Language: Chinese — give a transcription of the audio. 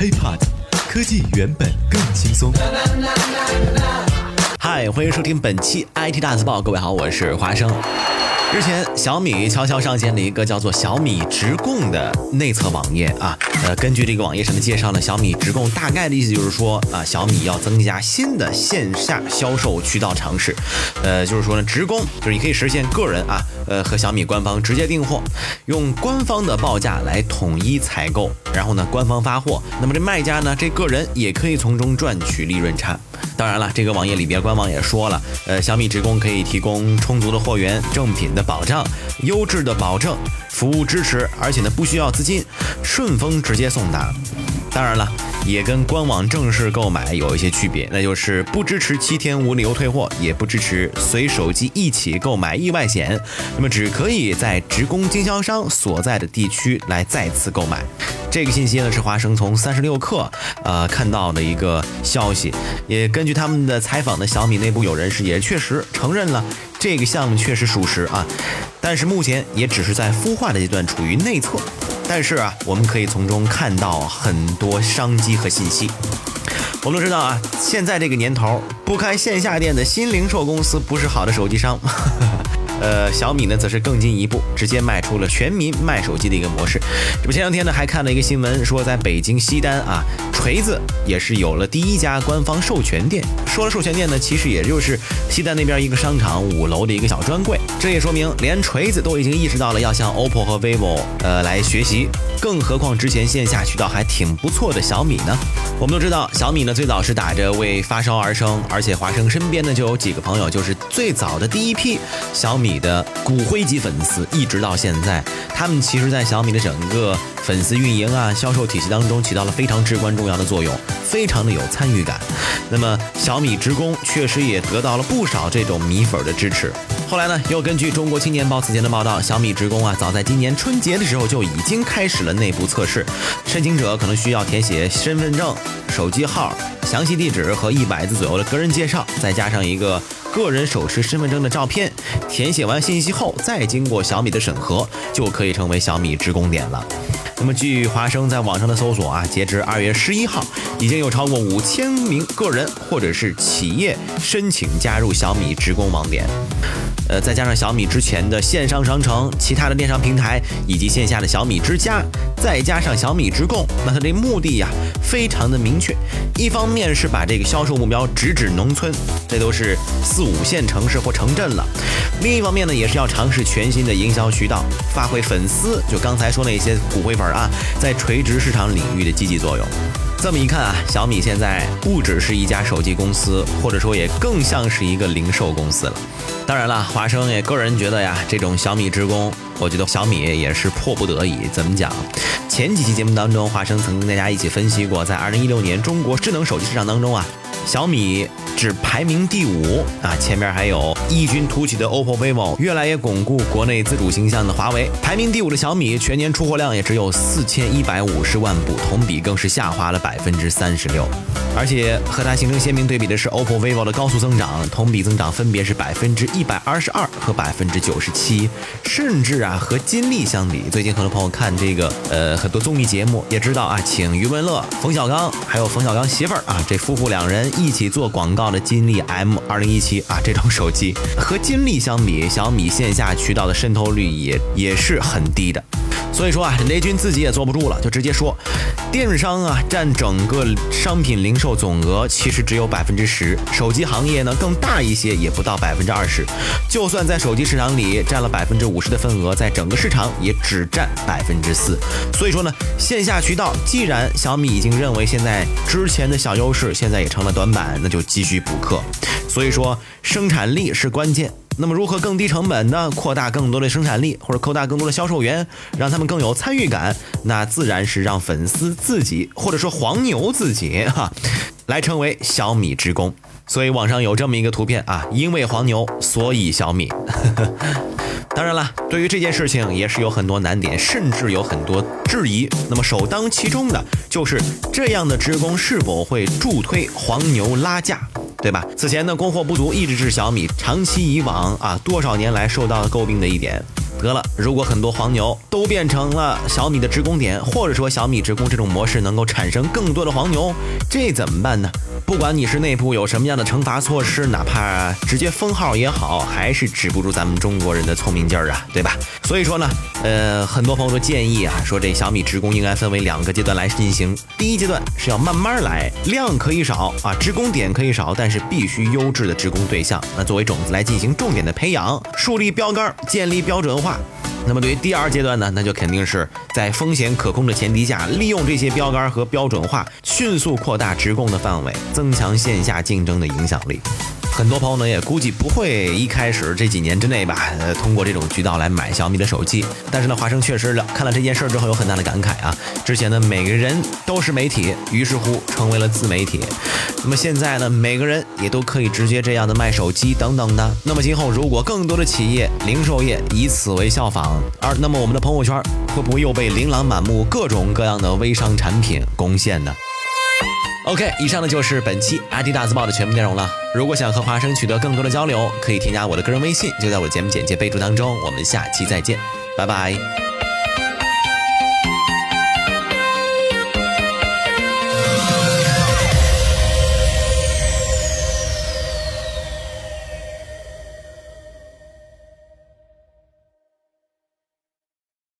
HiPod，科技原本更轻松。嗨，欢迎收听本期 IT 大字报。各位好，我是华生。日前，小米悄悄上线了一个叫做小米直供的内测网页啊。呃，根据这个网页上的介绍呢，小米直供大概的意思就是说啊，小米要增加新的线下销售渠道尝试。呃，就是说呢，直供就是你可以实现个人啊，呃，和小米官方直接订货，用官方的报价来统一采购，然后呢，官方发货。那么这卖家呢，这个人也可以从中赚取利润差。当然了，这个网页里边官网也说了，呃，小米职工可以提供充足的货源、正品的保障、优质的保证、服务支持，而且呢不需要资金，顺丰直接送达。当然了，也跟官网正式购买有一些区别，那就是不支持七天无理由退货，也不支持随手机一起购买意外险，那么只可以在职工经销商所在的地区来再次购买。这个信息呢是华生从三十六氪呃看到的一个消息，也根据他们的采访呢，小米内部有人士也确实承认了这个项目确实属实啊，但是目前也只是在孵化的阶段，处于内测。但是啊，我们可以从中看到很多商机和信息。我们都知道啊，现在这个年头，不开线下店的新零售公司不是好的手机商。呃，小米呢，则是更进一步，直接迈出了全民卖手机的一个模式。这不，前两天呢，还看了一个新闻，说在北京西单啊，锤子也是有了第一家官方授权店。说了授权店呢，其实也就是西单那边一个商场五楼的一个小专柜。这也说明，连锤子都已经意识到了要向 OPPO 和 vivo 呃来学习，更何况之前线下渠道还挺不错的小米呢？我们都知道，小米呢最早是打着为发烧而生，而且华生身边呢就有几个朋友，就是最早的第一批小米。你的骨灰级粉丝一直到现在，他们其实，在小米的整个粉丝运营啊、销售体系当中起到了非常至关重要的作用，非常的有参与感。那么，小米职工确实也得到了不少这种米粉的支持。后来呢，又根据中国青年报此前的报道，小米职工啊，早在今年春节的时候就已经开始了内部测试，申请者可能需要填写身份证、手机号、详细地址和一百字左右的个人介绍，再加上一个。个人手持身份证的照片，填写完信息后，再经过小米的审核，就可以成为小米职工点了。那么，据华生在网上的搜索啊，截至二月十一号，已经有超过五千名个人或者是企业申请加入小米职工网点。呃，再加上小米之前的线上商城、其他的电商平台以及线下的小米之家，再加上小米直供，那它这目的呀非常的明确。一方面是把这个销售目标直指农村，这都是四五线城市或城镇了；另一方面呢，也是要尝试全新的营销渠道，发挥粉丝就刚才说那些骨灰粉啊，在垂直市场领域的积极作用。这么一看啊，小米现在不只是一家手机公司，或者说也更像是一个零售公司了。当然了，华生也个人觉得呀，这种小米职工，我觉得小米也是迫不得已。怎么讲？前几期节目当中，华生曾跟大家一起分析过，在二零一六年中国智能手机市场当中啊。小米只排名第五啊，前面还有异军突起的 OPPO、vivo，越来越巩固国内自主形象的华为。排名第五的小米全年出货量也只有四千一百五十万部，同比更是下滑了百分之三十六。而且和它形成鲜明对比的是 OPPO、vivo 的高速增长，同比增长分别是百分之一百二十二和百分之九十七。甚至啊，和金立相比，最近很多朋友看这个呃很多综艺节目也知道啊，请余文乐、冯小刚还有冯小刚媳妇儿啊这夫妇两人。一起做广告的金立 M 二零一七啊，这种手机和金立相比，小米线下渠道的渗透率也也是很低的。所以说啊，雷军自己也坐不住了，就直接说，电商啊占整个商品零售总额其实只有百分之十，手机行业呢更大一些，也不到百分之二十。就算在手机市场里占了百分之五十的份额，在整个市场也只占百分之四。所以说呢，线下渠道既然小米已经认为现在之前的小优势现在也成了短板，那就继续补课。所以说生产力是关键。那么如何更低成本的扩大更多的生产力，或者扩大更多的销售员，让他们更有参与感？那自然是让粉丝自己，或者说黄牛自己哈，来成为小米职工。所以网上有这么一个图片啊，因为黄牛，所以小米。当然了，对于这件事情也是有很多难点，甚至有很多质疑。那么首当其冲的就是这样的职工是否会助推黄牛拉价？对吧？此前呢，供货不足一直是小米长期以往啊多少年来受到诟病的一点。得了，如果很多黄牛都变成了小米的职工点，或者说小米职工这种模式能够产生更多的黄牛，这怎么办呢？不管你是内部有什么样的惩罚措施，哪怕直接封号也好，还是止不住咱们中国人的聪明劲儿啊，对吧？所以说呢，呃，很多朋友都建议啊，说这小米职工应该分为两个阶段来进行。第一阶段是要慢慢来，量可以少啊，职工点可以少，但是必须优质的职工对象，那作为种子来进行重点的培养，树立标杆，建立标准化。那么对于第二阶段呢，那就肯定是在风险可控的前提下，利用这些标杆和标准化，迅速扩大直供的范围，增强线下竞争的影响力。很多朋友呢也估计不会一开始这几年之内吧，呃，通过这种渠道来买小米的手机。但是呢，华生确实了看了这件事之后有很大的感慨啊。之前呢，每个人都是媒体，于是乎成为了自媒体。那么现在呢，每个人也都可以直接这样的卖手机等等的。那么今后如果更多的企业、零售业以此为效仿，而那么我们的朋友圈会不会又被琳琅满目、各种各样的微商产品攻陷呢？OK，以上呢就是本期阿迪大字报的全部内容了。如果想和华生取得更多的交流，可以添加我的个人微信，就在我的节目简介备注当中。我们下期再见，拜拜。